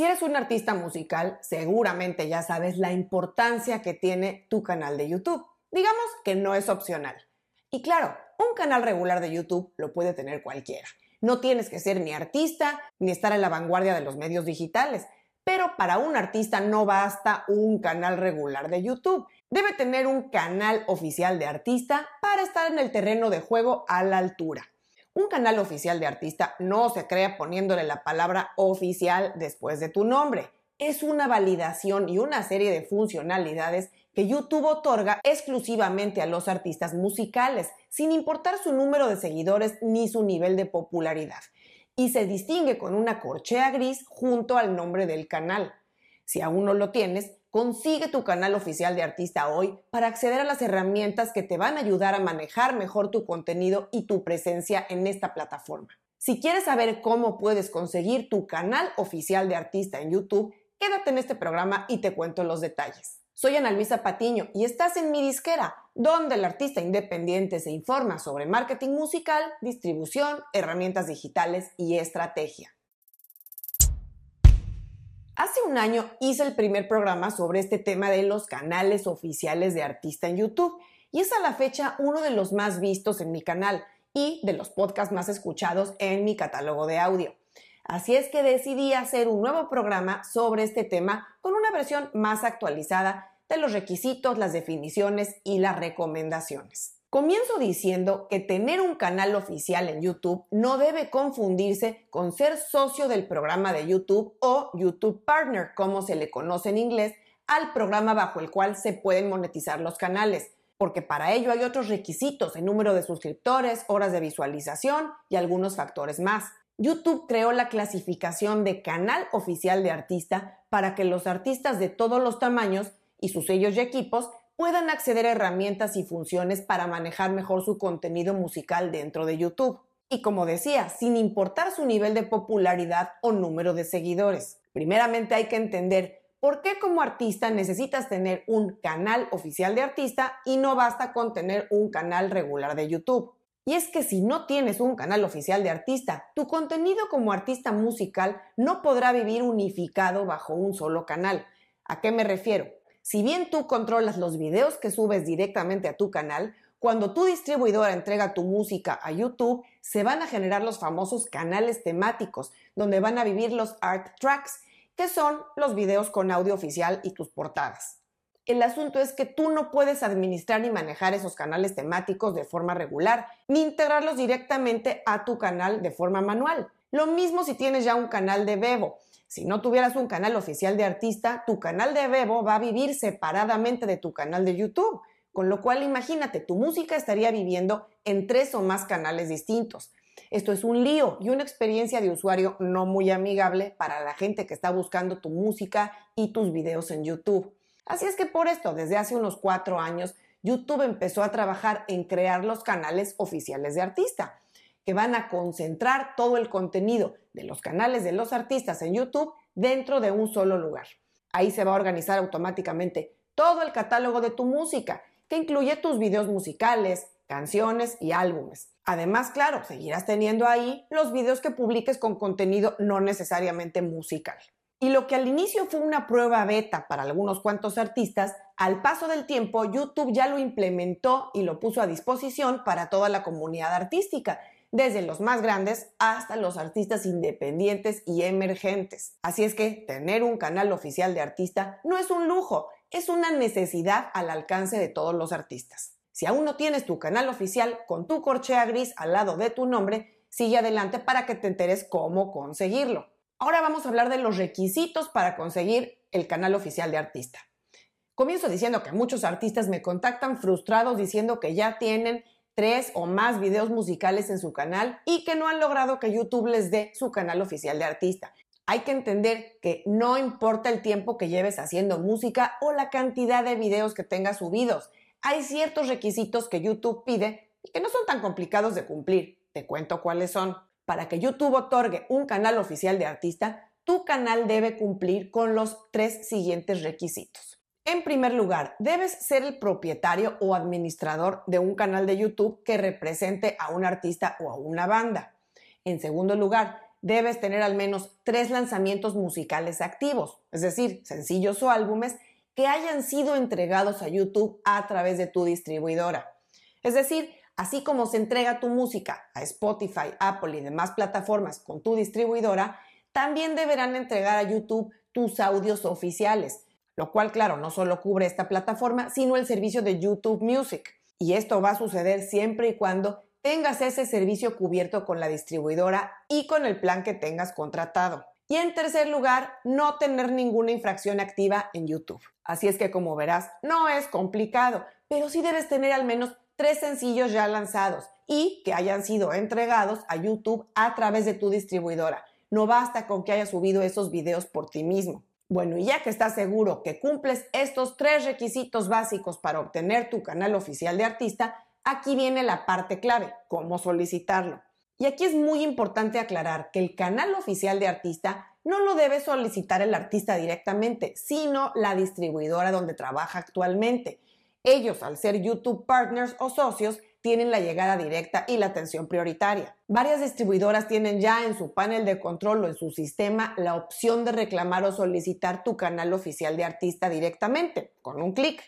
Si eres un artista musical, seguramente ya sabes la importancia que tiene tu canal de YouTube. Digamos que no es opcional. Y claro, un canal regular de YouTube lo puede tener cualquiera. No tienes que ser ni artista ni estar en la vanguardia de los medios digitales. Pero para un artista no basta un canal regular de YouTube. Debe tener un canal oficial de artista para estar en el terreno de juego a la altura. Un canal oficial de artista no se crea poniéndole la palabra oficial después de tu nombre. Es una validación y una serie de funcionalidades que YouTube otorga exclusivamente a los artistas musicales, sin importar su número de seguidores ni su nivel de popularidad, y se distingue con una corchea gris junto al nombre del canal. Si aún no lo tienes, consigue tu canal oficial de artista hoy para acceder a las herramientas que te van a ayudar a manejar mejor tu contenido y tu presencia en esta plataforma. Si quieres saber cómo puedes conseguir tu canal oficial de artista en YouTube, quédate en este programa y te cuento los detalles. Soy Ana Luisa Patiño y estás en mi disquera, donde el artista independiente se informa sobre marketing musical, distribución, herramientas digitales y estrategia. Hace un año hice el primer programa sobre este tema de los canales oficiales de artista en YouTube y es a la fecha uno de los más vistos en mi canal y de los podcasts más escuchados en mi catálogo de audio. Así es que decidí hacer un nuevo programa sobre este tema con una versión más actualizada de los requisitos, las definiciones y las recomendaciones. Comienzo diciendo que tener un canal oficial en YouTube no debe confundirse con ser socio del programa de YouTube o YouTube Partner, como se le conoce en inglés, al programa bajo el cual se pueden monetizar los canales, porque para ello hay otros requisitos, el número de suscriptores, horas de visualización y algunos factores más. YouTube creó la clasificación de canal oficial de artista para que los artistas de todos los tamaños y sus sellos y equipos puedan acceder a herramientas y funciones para manejar mejor su contenido musical dentro de YouTube. Y como decía, sin importar su nivel de popularidad o número de seguidores. Primeramente hay que entender por qué como artista necesitas tener un canal oficial de artista y no basta con tener un canal regular de YouTube. Y es que si no tienes un canal oficial de artista, tu contenido como artista musical no podrá vivir unificado bajo un solo canal. ¿A qué me refiero? Si bien tú controlas los videos que subes directamente a tu canal, cuando tu distribuidora entrega tu música a YouTube, se van a generar los famosos canales temáticos, donde van a vivir los art tracks, que son los videos con audio oficial y tus portadas. El asunto es que tú no puedes administrar ni manejar esos canales temáticos de forma regular, ni integrarlos directamente a tu canal de forma manual. Lo mismo si tienes ya un canal de Bebo. Si no tuvieras un canal oficial de artista, tu canal de Bebo va a vivir separadamente de tu canal de YouTube. Con lo cual, imagínate, tu música estaría viviendo en tres o más canales distintos. Esto es un lío y una experiencia de usuario no muy amigable para la gente que está buscando tu música y tus videos en YouTube. Así es que por esto, desde hace unos cuatro años, YouTube empezó a trabajar en crear los canales oficiales de artista que van a concentrar todo el contenido de los canales de los artistas en YouTube dentro de un solo lugar. Ahí se va a organizar automáticamente todo el catálogo de tu música, que incluye tus videos musicales, canciones y álbumes. Además, claro, seguirás teniendo ahí los videos que publiques con contenido no necesariamente musical. Y lo que al inicio fue una prueba beta para algunos cuantos artistas, al paso del tiempo YouTube ya lo implementó y lo puso a disposición para toda la comunidad artística desde los más grandes hasta los artistas independientes y emergentes. Así es que tener un canal oficial de artista no es un lujo, es una necesidad al alcance de todos los artistas. Si aún no tienes tu canal oficial con tu corchea gris al lado de tu nombre, sigue adelante para que te enteres cómo conseguirlo. Ahora vamos a hablar de los requisitos para conseguir el canal oficial de artista. Comienzo diciendo que muchos artistas me contactan frustrados diciendo que ya tienen tres o más videos musicales en su canal y que no han logrado que YouTube les dé su canal oficial de artista. Hay que entender que no importa el tiempo que lleves haciendo música o la cantidad de videos que tengas subidos. Hay ciertos requisitos que YouTube pide y que no son tan complicados de cumplir. Te cuento cuáles son. Para que YouTube otorgue un canal oficial de artista, tu canal debe cumplir con los tres siguientes requisitos. En primer lugar, debes ser el propietario o administrador de un canal de YouTube que represente a un artista o a una banda. En segundo lugar, debes tener al menos tres lanzamientos musicales activos, es decir, sencillos o álbumes que hayan sido entregados a YouTube a través de tu distribuidora. Es decir, así como se entrega tu música a Spotify, Apple y demás plataformas con tu distribuidora, también deberán entregar a YouTube tus audios oficiales, lo cual, claro, no solo cubre esta plataforma, sino el servicio de YouTube Music. Y esto va a suceder siempre y cuando tengas ese servicio cubierto con la distribuidora y con el plan que tengas contratado. Y en tercer lugar, no tener ninguna infracción activa en YouTube. Así es que como verás, no es complicado, pero sí debes tener al menos tres sencillos ya lanzados y que hayan sido entregados a YouTube a través de tu distribuidora. No basta con que hayas subido esos videos por ti mismo. Bueno, y ya que estás seguro que cumples estos tres requisitos básicos para obtener tu canal oficial de artista, aquí viene la parte clave, cómo solicitarlo. Y aquí es muy importante aclarar que el canal oficial de artista no lo debe solicitar el artista directamente, sino la distribuidora donde trabaja actualmente. Ellos, al ser YouTube partners o socios, tienen la llegada directa y la atención prioritaria. Varias distribuidoras tienen ya en su panel de control o en su sistema la opción de reclamar o solicitar tu canal oficial de artista directamente, con un clic.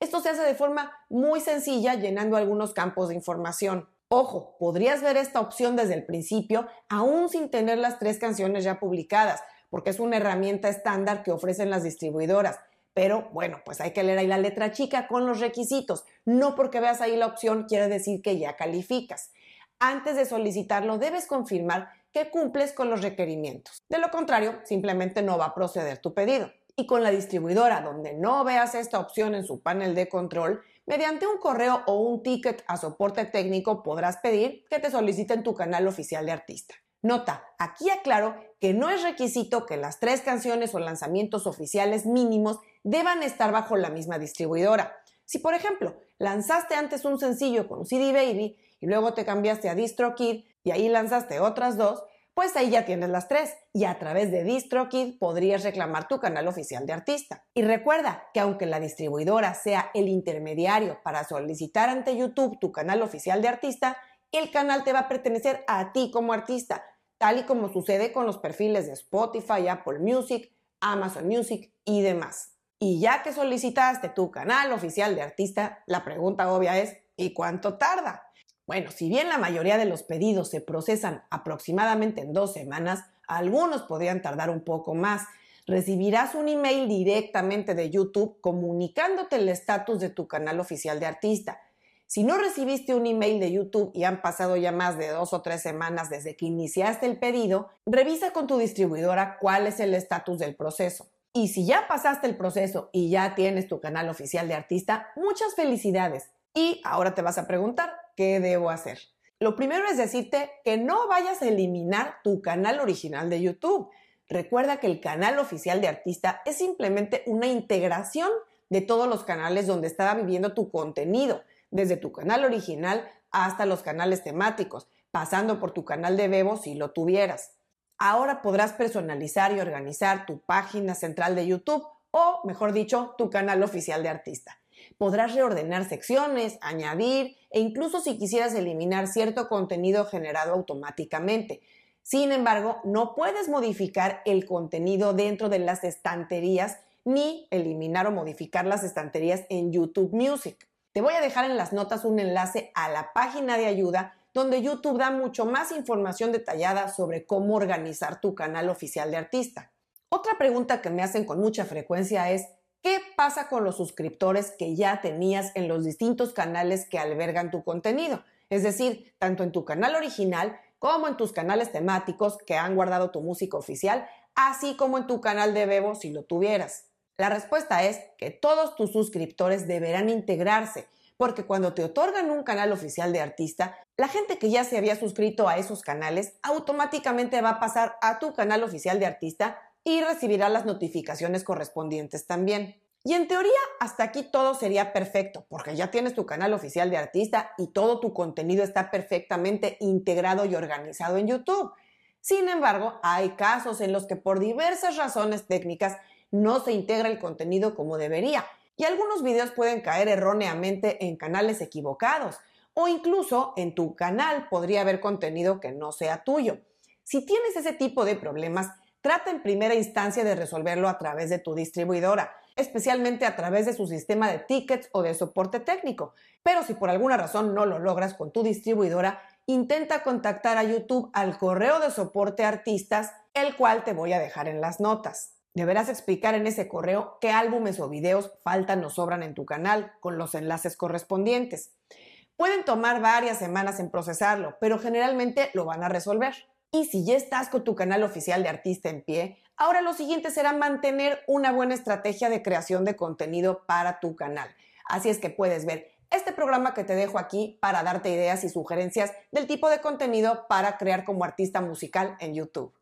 Esto se hace de forma muy sencilla llenando algunos campos de información. Ojo, podrías ver esta opción desde el principio, aún sin tener las tres canciones ya publicadas, porque es una herramienta estándar que ofrecen las distribuidoras. Pero bueno, pues hay que leer ahí la letra chica con los requisitos. No porque veas ahí la opción quiere decir que ya calificas. Antes de solicitarlo, debes confirmar que cumples con los requerimientos. De lo contrario, simplemente no va a proceder tu pedido. Y con la distribuidora donde no veas esta opción en su panel de control, Mediante un correo o un ticket a soporte técnico podrás pedir que te soliciten tu canal oficial de artista. Nota, aquí aclaro que no es requisito que las tres canciones o lanzamientos oficiales mínimos deban estar bajo la misma distribuidora. Si, por ejemplo, lanzaste antes un sencillo con CD Baby y luego te cambiaste a DistroKid y ahí lanzaste otras dos, pues ahí ya tienes las tres y a través de DistroKid podrías reclamar tu canal oficial de artista. Y recuerda que aunque la distribuidora sea el intermediario para solicitar ante YouTube tu canal oficial de artista, el canal te va a pertenecer a ti como artista, tal y como sucede con los perfiles de Spotify, Apple Music, Amazon Music y demás. Y ya que solicitaste tu canal oficial de artista, la pregunta obvia es, ¿y cuánto tarda? Bueno, si bien la mayoría de los pedidos se procesan aproximadamente en dos semanas, algunos podrían tardar un poco más. Recibirás un email directamente de YouTube comunicándote el estatus de tu canal oficial de artista. Si no recibiste un email de YouTube y han pasado ya más de dos o tres semanas desde que iniciaste el pedido, revisa con tu distribuidora cuál es el estatus del proceso. Y si ya pasaste el proceso y ya tienes tu canal oficial de artista, muchas felicidades. Y ahora te vas a preguntar, ¿qué debo hacer? Lo primero es decirte que no vayas a eliminar tu canal original de YouTube. Recuerda que el canal oficial de artista es simplemente una integración de todos los canales donde estaba viviendo tu contenido, desde tu canal original hasta los canales temáticos, pasando por tu canal de Bebo si lo tuvieras. Ahora podrás personalizar y organizar tu página central de YouTube o, mejor dicho, tu canal oficial de artista podrás reordenar secciones, añadir e incluso si quisieras eliminar cierto contenido generado automáticamente. Sin embargo, no puedes modificar el contenido dentro de las estanterías ni eliminar o modificar las estanterías en YouTube Music. Te voy a dejar en las notas un enlace a la página de ayuda donde YouTube da mucho más información detallada sobre cómo organizar tu canal oficial de artista. Otra pregunta que me hacen con mucha frecuencia es, ¿Qué pasa con los suscriptores que ya tenías en los distintos canales que albergan tu contenido? Es decir, tanto en tu canal original como en tus canales temáticos que han guardado tu música oficial, así como en tu canal de Bebo si lo tuvieras. La respuesta es que todos tus suscriptores deberán integrarse, porque cuando te otorgan un canal oficial de artista, la gente que ya se había suscrito a esos canales automáticamente va a pasar a tu canal oficial de artista y recibirá las notificaciones correspondientes también. Y en teoría, hasta aquí todo sería perfecto, porque ya tienes tu canal oficial de artista y todo tu contenido está perfectamente integrado y organizado en YouTube. Sin embargo, hay casos en los que por diversas razones técnicas no se integra el contenido como debería y algunos videos pueden caer erróneamente en canales equivocados o incluso en tu canal podría haber contenido que no sea tuyo. Si tienes ese tipo de problemas, trata en primera instancia de resolverlo a través de tu distribuidora, especialmente a través de su sistema de tickets o de soporte técnico. Pero si por alguna razón no lo logras con tu distribuidora, intenta contactar a YouTube al correo de soporte artistas, el cual te voy a dejar en las notas. Deberás explicar en ese correo qué álbumes o videos faltan o sobran en tu canal con los enlaces correspondientes. Pueden tomar varias semanas en procesarlo, pero generalmente lo van a resolver. Y si ya estás con tu canal oficial de artista en pie, ahora lo siguiente será mantener una buena estrategia de creación de contenido para tu canal. Así es que puedes ver este programa que te dejo aquí para darte ideas y sugerencias del tipo de contenido para crear como artista musical en YouTube.